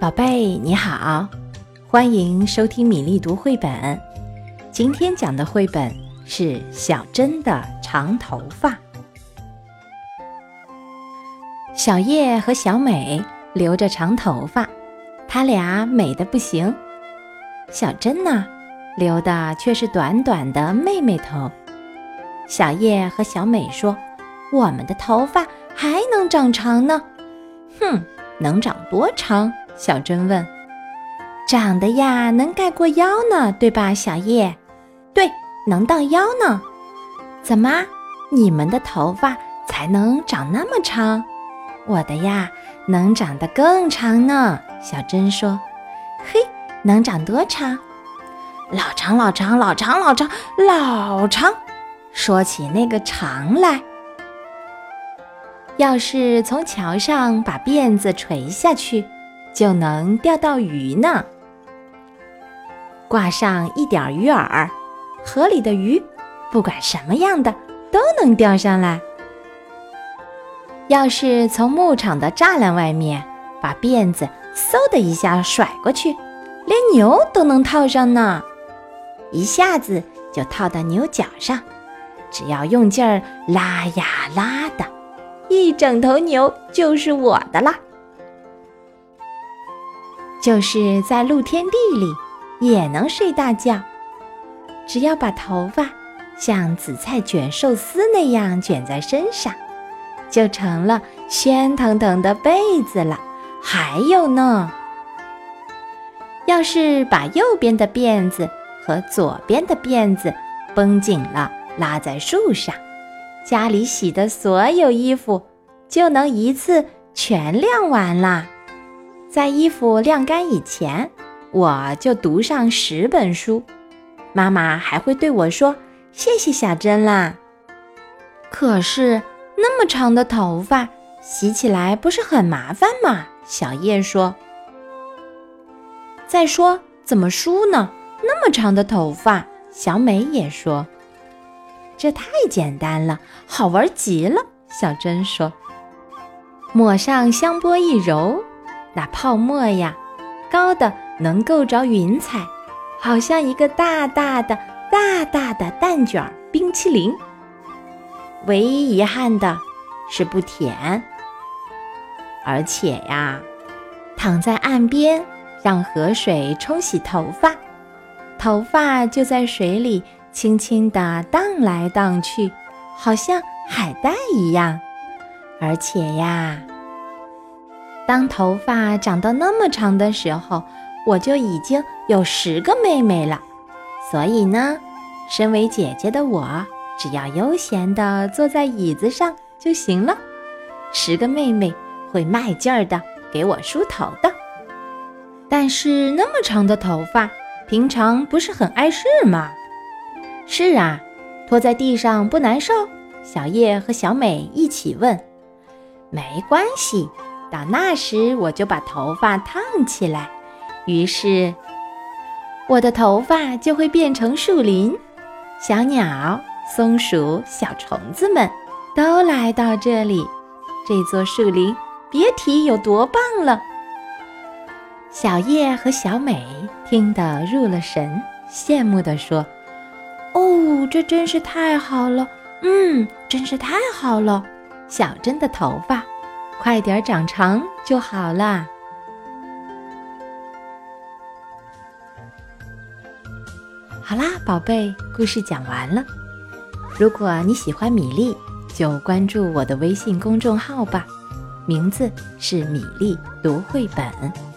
宝贝，你好，欢迎收听米粒读绘本。今天讲的绘本是小珍的长头发。小叶和小美留着长头发，她俩美的不行。小珍呢，留的却是短短的妹妹头。小叶和小美说：“我们的头发还能长长呢。”哼，能长多长？小珍问：“长得呀，能盖过腰呢，对吧？”小叶：“对，能到腰呢。”怎么，你们的头发才能长那么长？我的呀，能长得更长呢。小珍说：“嘿，能长多长？老长，老长，老长，老长，老长。说起那个长来，要是从桥上把辫子垂下去。”就能钓到鱼呢。挂上一点鱼饵，河里的鱼不管什么样的都能钓上来。要是从牧场的栅栏外面把辫子嗖的一下甩过去，连牛都能套上呢。一下子就套到牛角上，只要用劲儿拉呀拉的，一整头牛就是我的啦。就是在露天地里也能睡大觉，只要把头发像紫菜卷寿司那样卷在身上，就成了喧腾腾的被子了。还有呢，要是把右边的辫子和左边的辫子绷紧了，拉在树上，家里洗的所有衣服就能一次全晾完啦。在衣服晾干以前，我就读上十本书，妈妈还会对我说：“谢谢小珍啦。”可是那么长的头发，洗起来不是很麻烦吗？小叶说。再说怎么梳呢？那么长的头发，小美也说。这太简单了，好玩极了。小珍说。抹上香波一揉。那泡沫呀，高的能够着云彩，好像一个大大的、大大的蛋卷冰淇淋。唯一遗憾的是不甜，而且呀，躺在岸边让河水冲洗头发，头发就在水里轻轻地荡来荡去，好像海带一样。而且呀。当头发长到那么长的时候，我就已经有十个妹妹了。所以呢，身为姐姐的我，只要悠闲地坐在椅子上就行了。十个妹妹会卖劲儿的给我梳头的。但是那么长的头发，平常不是很碍事吗？是啊，拖在地上不难受？小叶和小美一起问。没关系。到那时，我就把头发烫起来，于是我的头发就会变成树林。小鸟、松鼠、小虫子们都来到这里，这座树林别提有多棒了。小叶和小美听得入了神，羡慕地说：“哦，这真是太好了！嗯，真是太好了。”小珍的头发。快点长长就好啦！好啦，宝贝，故事讲完了。如果你喜欢米粒，就关注我的微信公众号吧，名字是米粒读绘本。